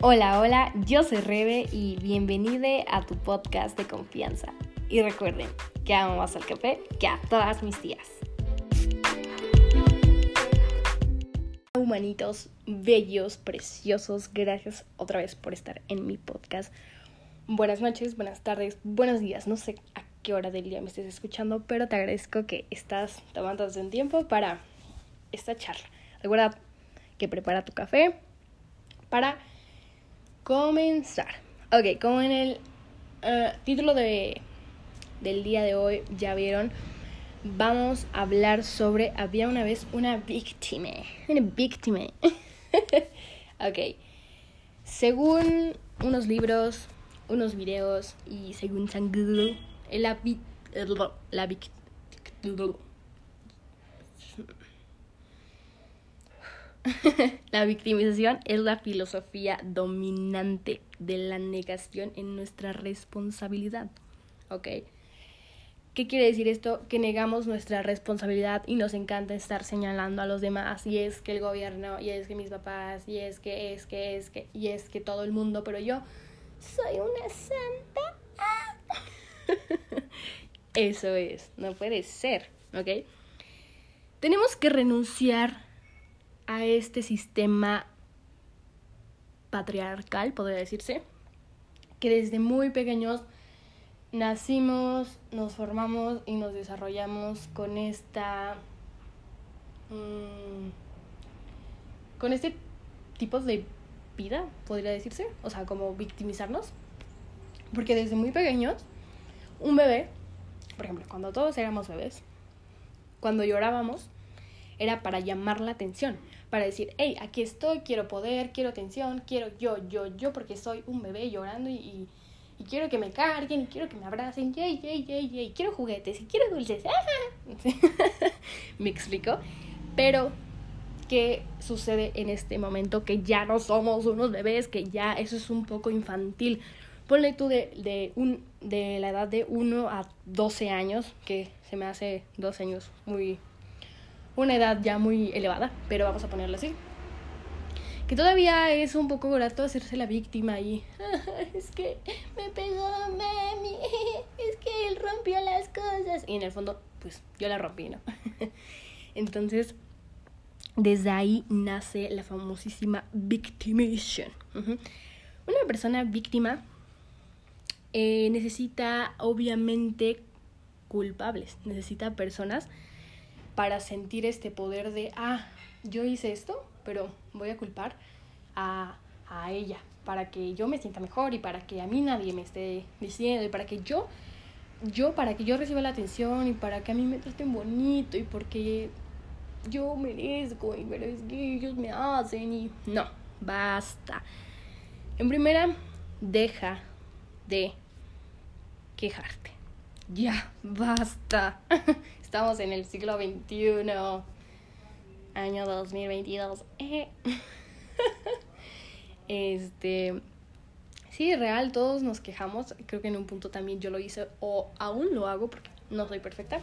Hola, hola, yo soy Rebe y bienvenida a tu podcast de confianza. Y recuerden que amo más al café que a todas mis tías. Humanitos, bellos, preciosos, gracias otra vez por estar en mi podcast. Buenas noches, buenas tardes, buenos días. No sé a qué hora del día me estés escuchando, pero te agradezco que estás tomando un tiempo para esta charla. Recuerda que prepara tu café para comenzar. Ok, como en el eh, título de, del día de hoy ya vieron, vamos a hablar sobre había una vez una víctima. Una víctima. ok. Según unos libros, unos videos y según San Google, la, la víctima la victimización es la filosofía dominante de la negación en nuestra responsabilidad. ¿Ok? ¿Qué quiere decir esto? Que negamos nuestra responsabilidad y nos encanta estar señalando a los demás. Y es que el gobierno, y es que mis papás, y es que, es que, es que, y es que todo el mundo, pero yo soy una santa. Eso es, no puede ser, ¿ok? Tenemos que renunciar a este sistema patriarcal, podría decirse, que desde muy pequeños nacimos, nos formamos y nos desarrollamos con esta... Mm, con este tipo de vida, podría decirse, o sea, como victimizarnos, porque desde muy pequeños, un bebé, por ejemplo, cuando todos éramos bebés, cuando llorábamos, era para llamar la atención, para decir, hey, aquí estoy, quiero poder, quiero atención, quiero yo, yo, yo, porque soy un bebé llorando y, y, quiero que me carguen, y quiero que me abracen, yay, yay, yay, yay, quiero juguetes y quiero dulces. me explico. Pero, ¿qué sucede en este momento? Que ya no somos unos bebés, que ya eso es un poco infantil. Ponle tú de, de, un, de la edad de 1 a 12 años, que se me hace 12 años muy una edad ya muy elevada, pero vamos a ponerlo así. Que todavía es un poco grato hacerse la víctima y es que me pegó mami, es que él rompió las cosas. Y en el fondo, pues yo la rompí, ¿no? Entonces, desde ahí nace la famosísima victimation. Una persona víctima eh, necesita obviamente culpables, necesita personas para sentir este poder de, ah, yo hice esto, pero voy a culpar a, a ella, para que yo me sienta mejor y para que a mí nadie me esté diciendo y para que yo, yo, para que yo reciba la atención y para que a mí me traten bonito y porque yo merezco y pero es que ellos me hacen y no, basta. En primera, deja de quejarte. Ya, basta. Estamos en el siglo XXI, año 2022. Eh. este, sí, real, todos nos quejamos. Creo que en un punto también yo lo hice o aún lo hago porque no soy perfecta.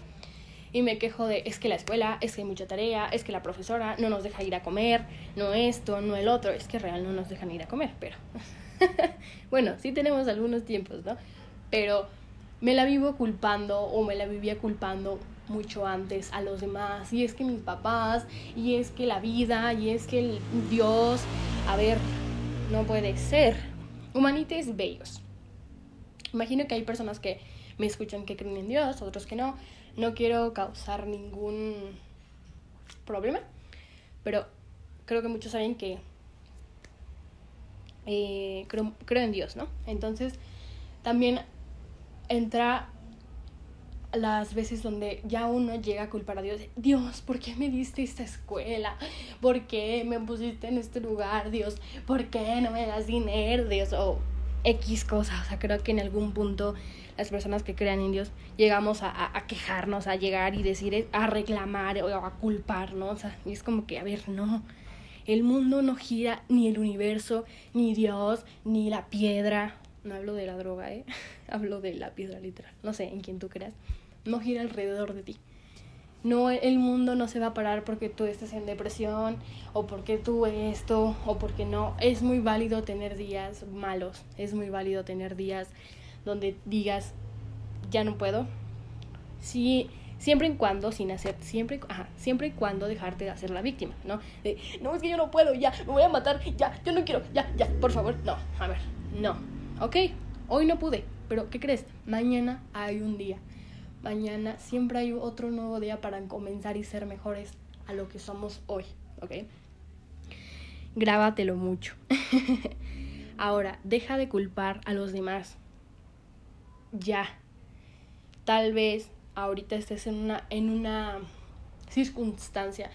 Y me quejo de, es que la escuela, es que hay mucha tarea, es que la profesora no nos deja ir a comer, no esto, no el otro. Es que real no nos dejan ir a comer, pero... bueno, sí tenemos algunos tiempos, ¿no? Pero me la vivo culpando o me la vivía culpando mucho antes a los demás. Y es que mis papás, y es que la vida, y es que el Dios. A ver, no puede ser. Humanites bellos. Imagino que hay personas que me escuchan que creen en Dios, otros que no. No quiero causar ningún problema, pero creo que muchos saben que eh, creo, creo en Dios, ¿no? Entonces, también entra las veces donde ya uno llega a culpar a Dios, Dios, ¿por qué me diste esta escuela? ¿Por qué me pusiste en este lugar, Dios? ¿Por qué no me das dinero, Dios? O X cosas, o sea, creo que en algún punto las personas que crean en Dios llegamos a, a, quejarnos, a llegar y decir, a reclamar o a culparnos, o sea, y es como que, a ver, no, el mundo no gira ni el universo, ni Dios, ni la piedra, no hablo de la droga, ¿eh? hablo de la piedra literal, no sé, en quién tú creas no gira alrededor de ti. no, el mundo no se va a parar porque tú estés en depresión o porque tú esto o porque no. Es muy válido tener días malos, es muy válido tener días donde digas, ya no puedo. Sí, siempre y cuando, sin hacer, siempre, ajá, siempre y cuando dejarte de hacer la víctima, ¿no? no, es que yo no puedo, ya, me voy a matar, ya, yo no quiero, ya, ya, por favor, no, a ver, no, ok, hoy no pude, pero ¿qué crees? Mañana hay un día, mañana siempre hay otro nuevo día para comenzar y ser mejores a lo que somos hoy, ¿ok? Grábatelo mucho. Ahora, deja de culpar a los demás. Ya. Tal vez ahorita estés en una, en una circunstancia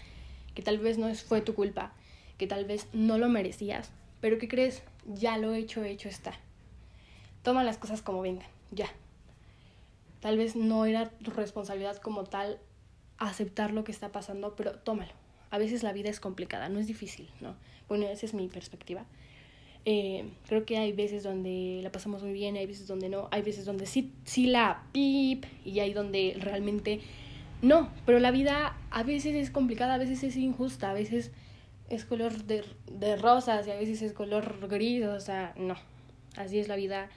que tal vez no fue tu culpa, que tal vez no lo merecías, pero ¿qué crees? Ya lo hecho, hecho está. Toma las cosas como vengan, ya. Tal vez no era tu responsabilidad como tal aceptar lo que está pasando, pero tómalo. A veces la vida es complicada, no es difícil, ¿no? Bueno, esa es mi perspectiva. Eh, creo que hay veces donde la pasamos muy bien, hay veces donde no, hay veces donde sí, sí la pip y hay donde realmente no, pero la vida a veces es complicada, a veces es injusta, a veces es color de, de rosas y a veces es color gris, o sea, no, así es la vida,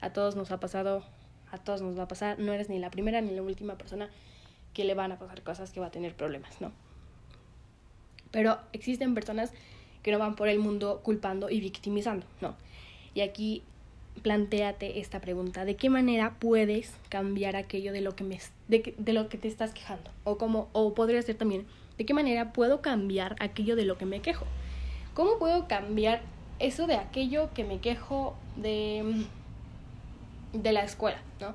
a todos nos ha pasado, a todos nos va a pasar, no eres ni la primera ni la última persona que le van a pasar cosas que va a tener problemas, ¿no? Pero existen personas que no van por el mundo culpando y victimizando, no. Y aquí planteate esta pregunta, ¿de qué manera puedes cambiar aquello de lo que me de lo que te estás quejando? O como o podría ser también, ¿de qué manera puedo cambiar aquello de lo que me quejo? ¿Cómo puedo cambiar eso de aquello que me quejo de de la escuela, ¿no?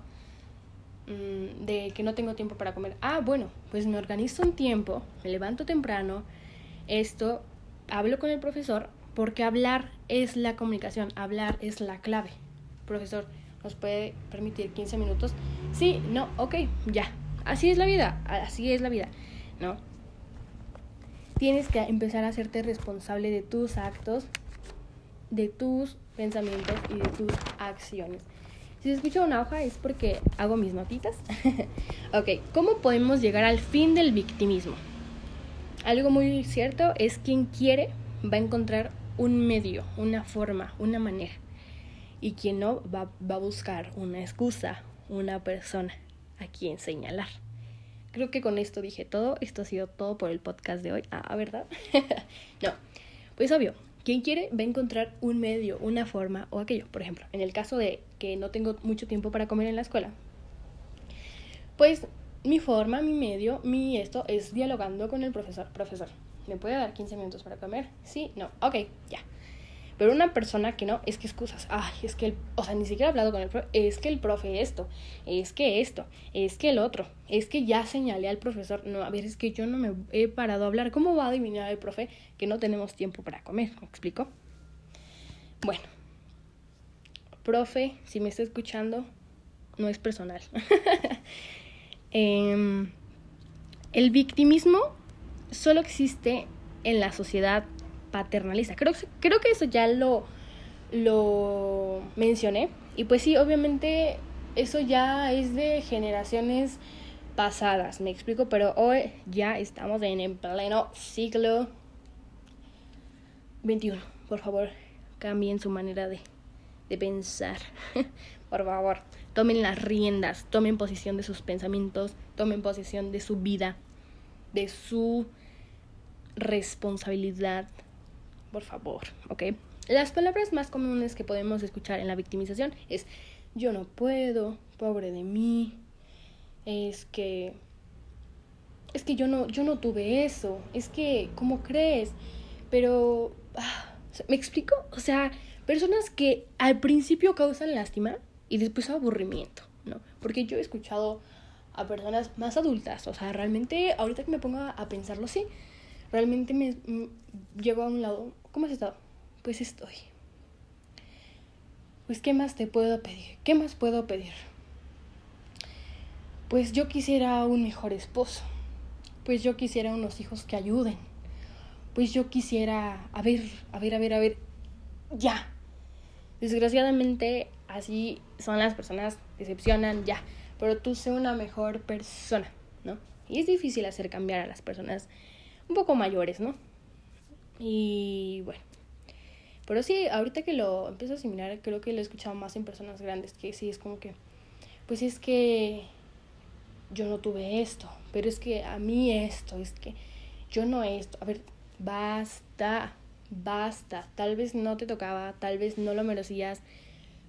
Mm, de que no tengo tiempo para comer. Ah, bueno, pues me organizo un tiempo, me levanto temprano, esto hablo con el profesor porque hablar es la comunicación, hablar es la clave. Profesor, ¿nos puede permitir 15 minutos? Sí, no, ok, ya. Así es la vida, así es la vida, ¿no? Tienes que empezar a hacerte responsable de tus actos, de tus pensamientos y de tus acciones. Si se escucha una hoja es porque hago mis notitas. ok, ¿cómo podemos llegar al fin del victimismo? Algo muy cierto es quien quiere va a encontrar un medio, una forma, una manera. Y quien no va, va a buscar una excusa, una persona a quien señalar. Creo que con esto dije todo. Esto ha sido todo por el podcast de hoy. Ah, ¿verdad? no. Pues obvio, quien quiere va a encontrar un medio, una forma o aquello. Por ejemplo, en el caso de que no tengo mucho tiempo para comer en la escuela, pues mi forma, mi medio, mi esto es dialogando con el profesor. Profesor, ¿me puede dar 15 minutos para comer? Sí, no, ok, ya. Pero una persona que no, es que excusas. Ay, es que el, o sea, ni siquiera he hablado con el profe, es que el profe esto, es que esto, es que el otro, es que ya señalé al profesor. No, a ver, es que yo no me he parado a hablar. ¿Cómo va a adivinar el profe que no tenemos tiempo para comer? ¿Me explico? Bueno, profe, si me está escuchando, no es personal. Em, el victimismo solo existe en la sociedad paternalista. Creo, creo que eso ya lo, lo mencioné. Y pues sí, obviamente eso ya es de generaciones pasadas, me explico, pero hoy ya estamos en el pleno siglo XXI. Por favor, cambien su manera de, de pensar. Por favor, tomen las riendas, tomen posición de sus pensamientos, tomen posición de su vida, de su responsabilidad. Por favor, ¿ok? Las palabras más comunes que podemos escuchar en la victimización es yo no puedo, pobre de mí, es que es que yo no yo no tuve eso, es que ¿cómo crees? Pero ah, ¿me explico? O sea, personas que al principio causan lástima y después aburrimiento, ¿no? Porque yo he escuchado a personas más adultas, o sea, realmente ahorita que me pongo a pensarlo así, realmente me, llego a un lado, ¿cómo has estado? Pues estoy. Pues ¿qué más te puedo pedir? ¿Qué más puedo pedir? Pues yo quisiera un mejor esposo. Pues yo quisiera unos hijos que ayuden. Pues yo quisiera, a ver, a ver, a ver, a ver, ya. Desgraciadamente así son las personas, decepcionan ya, pero tú sé una mejor persona, ¿no? Y es difícil hacer cambiar a las personas un poco mayores, ¿no? Y bueno. Pero sí, ahorita que lo empiezo a asimilar, creo que lo he escuchado más en personas grandes, que sí es como que, pues es que yo no tuve esto, pero es que a mí esto, es que yo no esto. A ver, basta, basta. Tal vez no te tocaba, tal vez no lo merecías.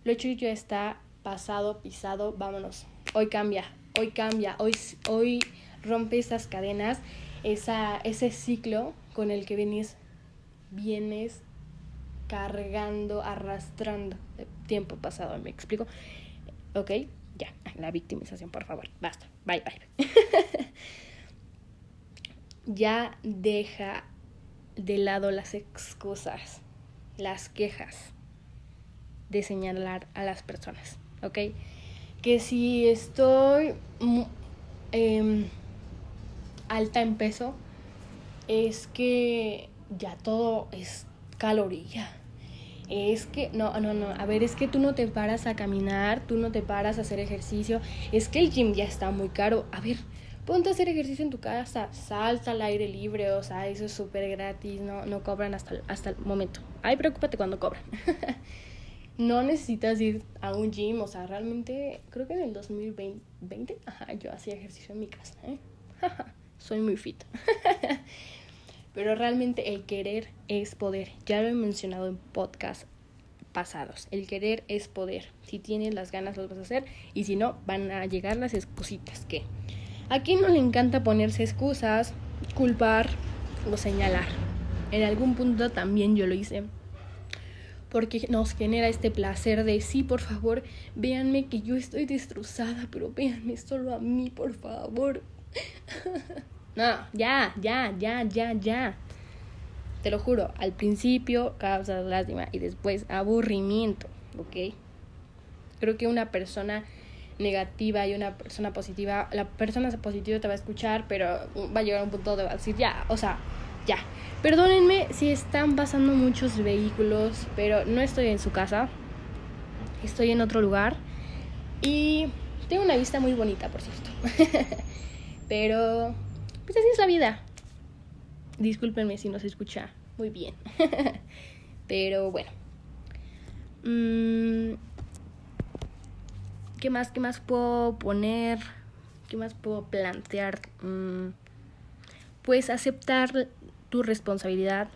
Lo hecho ya está pasado, pisado, vámonos. Hoy cambia, hoy cambia, hoy, hoy rompe esas cadenas, esa, ese ciclo con el que vienes, vienes cargando, arrastrando tiempo pasado, ¿me explico? ¿Ok? Ya, la victimización, por favor, basta, bye, bye. ya deja de lado las excusas, las quejas de señalar a las personas, ¿ok? Que si estoy eh, alta en peso, es que ya todo es caloría. Es que, no, no, no, a ver, es que tú no te paras a caminar, tú no te paras a hacer ejercicio, es que el gym ya está muy caro. A ver, ponte a hacer ejercicio en tu casa, salta al aire libre, o sea, eso es súper gratis, no, no cobran hasta, hasta el momento. Ay, preocúpate cuando cobran. no necesitas ir a un gym, o sea, realmente creo que en el 2020, ajá, yo hacía ejercicio en mi casa, ¿eh? Soy muy fit. Pero realmente el querer es poder. Ya lo he mencionado en podcast pasados. El querer es poder. Si tienes las ganas, lo vas a hacer. Y si no, van a llegar las excusitas que a quién no le encanta ponerse excusas, culpar o señalar. En algún punto también yo lo hice. Porque nos genera este placer de sí, por favor, véanme que yo estoy destrozada, pero véanme solo a mí, por favor. No, ya, ya, ya, ya, ya. Te lo juro, al principio causa lástima y después aburrimiento, ¿ok? Creo que una persona negativa y una persona positiva, la persona positiva te va a escuchar, pero va a llegar a un punto de decir, ya, o sea, ya. Perdónenme si están pasando muchos vehículos, pero no estoy en su casa, estoy en otro lugar y tengo una vista muy bonita, por cierto. pero pues así es la vida. Discúlpenme si no se escucha muy bien. Pero bueno. Mm, ¿Qué más? ¿Qué más puedo poner? ¿Qué más puedo plantear? Mm, pues aceptar tu responsabilidad.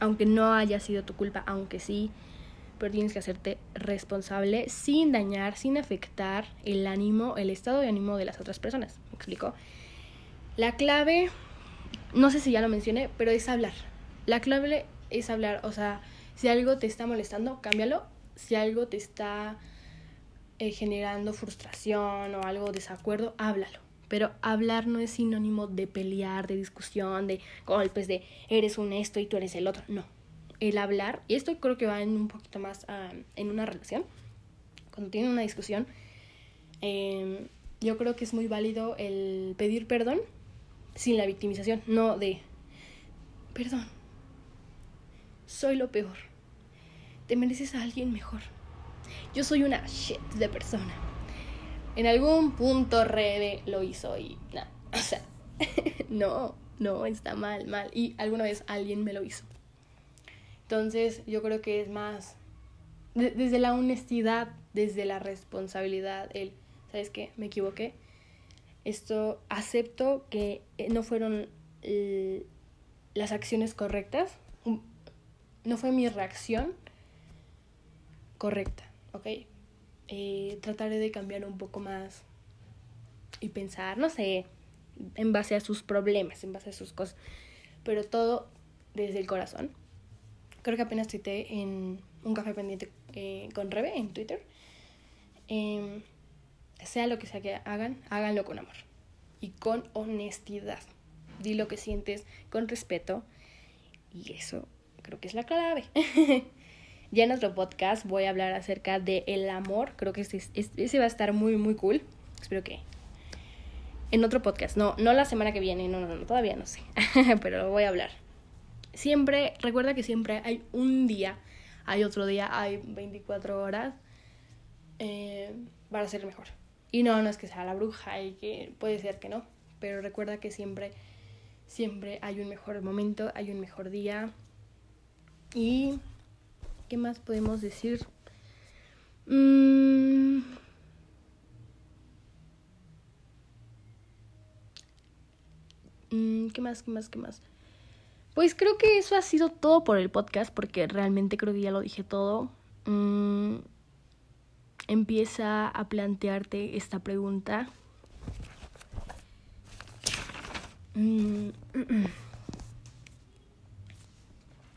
Aunque no haya sido tu culpa, aunque sí. Pero tienes que hacerte responsable sin dañar, sin afectar el ánimo, el estado de ánimo de las otras personas. ¿Me explico? La clave, no sé si ya lo mencioné, pero es hablar. La clave es hablar, o sea, si algo te está molestando, cámbialo. Si algo te está eh, generando frustración o algo desacuerdo, háblalo. Pero hablar no es sinónimo de pelear, de discusión, de golpes, de eres un esto y tú eres el otro. No. El hablar, y esto creo que va en un poquito más ah, en una relación, cuando tienen una discusión, em, yo creo que es muy válido el pedir perdón sin la victimización, no de, perdón, soy lo peor, te mereces a alguien mejor. Yo soy una shit de persona. En algún punto Rebe lo hizo y no, o sea, no, no, está mal, mal. Y alguna vez alguien me lo hizo. Entonces yo creo que es más desde la honestidad, desde la responsabilidad, el, ¿sabes qué? Me equivoqué esto acepto que eh, no fueron eh, las acciones correctas, no fue mi reacción correcta, ¿ok? Eh, trataré de cambiar un poco más y pensar, no sé, en base a sus problemas, en base a sus cosas, pero todo desde el corazón. Creo que apenas cité en un café pendiente con Rebe en Twitter. Em, sea lo que sea que hagan, háganlo con amor y con honestidad. Di lo que sientes con respeto y eso creo que es la clave. ya en otro podcast voy a hablar acerca de el amor. Creo que ese, va a estar muy, muy cool. Espero que en otro podcast. No, no la semana que viene. No, no, no, todavía no sé. Pero lo voy a hablar. Siempre, recuerda que siempre hay un día, hay otro día, hay 24 horas eh, para ser mejor. Y no, no es que sea la bruja y que puede ser que no, pero recuerda que siempre, siempre hay un mejor momento, hay un mejor día. ¿Y qué más podemos decir? Mm. Mm, ¿Qué más? ¿Qué más? ¿Qué más? Pues creo que eso ha sido todo por el podcast, porque realmente creo que ya lo dije todo. Mm, empieza a plantearte esta pregunta.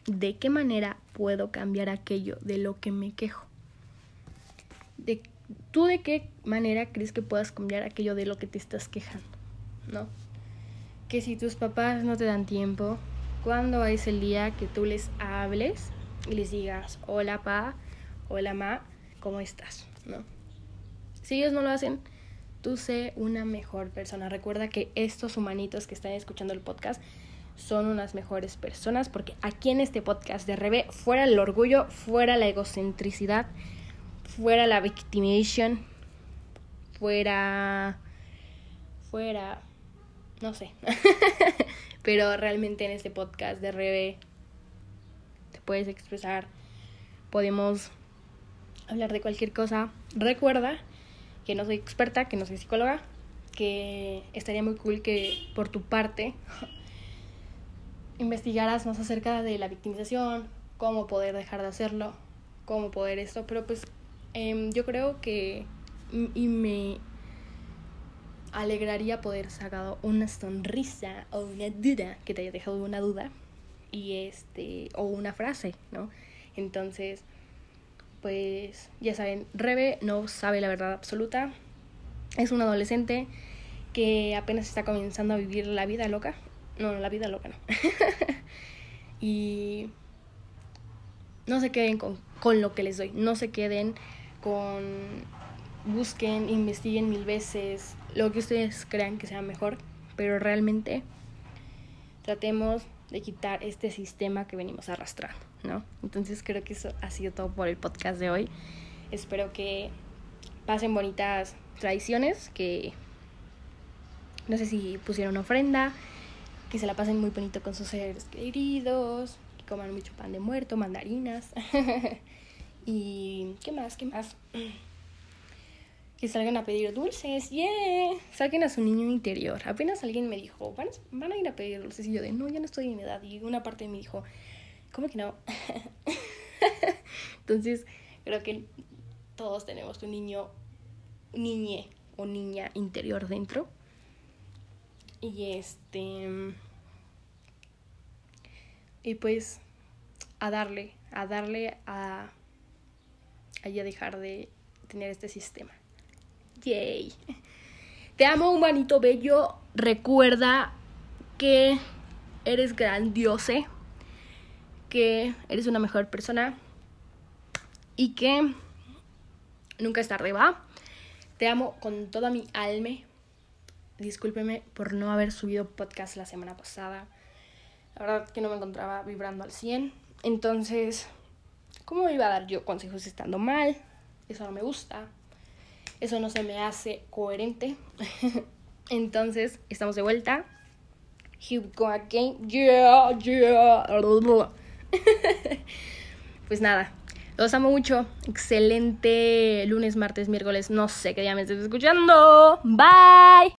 ¿De qué manera puedo cambiar aquello de lo que me quejo? ¿De, ¿Tú de qué manera crees que puedas cambiar aquello de lo que te estás quejando? ¿No? Que si tus papás no te dan tiempo, ¿cuándo es el día que tú les hables y les digas, hola pa, hola ma, ¿cómo estás? ¿No? Si ellos no lo hacen, tú sé una mejor persona. Recuerda que estos humanitos que están escuchando el podcast son unas mejores personas porque aquí en este podcast de Rebe, fuera el orgullo, fuera la egocentricidad, fuera la victimization, fuera fuera no sé. Pero realmente en este podcast de Rebe te puedes expresar, podemos hablar de cualquier cosa. Recuerda que no soy experta, que no soy psicóloga, que estaría muy cool que por tu parte investigaras más acerca de la victimización, cómo poder dejar de hacerlo, cómo poder esto, pero pues em, yo creo que y me alegraría poder sacado una sonrisa o una duda que te haya dejado una duda y este o una frase, ¿no? Entonces, pues ya saben, Rebe no sabe la verdad absoluta. Es un adolescente que apenas está comenzando a vivir la vida loca no, la vida loca no. y no se queden con, con lo que les doy. No se queden con... Busquen, investiguen mil veces lo que ustedes crean que sea mejor. Pero realmente tratemos de quitar este sistema que venimos arrastrando, ¿no? Entonces creo que eso ha sido todo por el podcast de hoy. Espero que pasen bonitas tradiciones, que no sé si pusieron ofrenda, que se la pasen muy bonito con sus seres queridos, que coman mucho pan de muerto, mandarinas. y ¿qué más? ¿Qué más? que salgan a pedir dulces, yeah, saquen a su niño interior. Apenas alguien me dijo, ¿Van, van a ir a pedir dulces y yo de, no, ya no estoy en edad. Y una parte me dijo, ¿cómo que no? Entonces, creo que todos tenemos un niño, niñe o niña interior dentro. Y este. Y pues a darle, a darle a. a ya dejar de tener este sistema. Yay. Te amo, humanito bello. Recuerda que eres grandiose. Que eres una mejor persona. Y que nunca es tarde. Te amo con toda mi alma discúlpeme por no haber subido podcast la semana pasada. La verdad que no me encontraba vibrando al 100. Entonces, ¿cómo iba a dar yo consejos estando mal? Eso no me gusta. Eso no se me hace coherente. Entonces, estamos de vuelta. Here we go again. Yeah, yeah. pues nada, los amo mucho. Excelente lunes, martes, miércoles. No sé qué día me estés escuchando. Bye.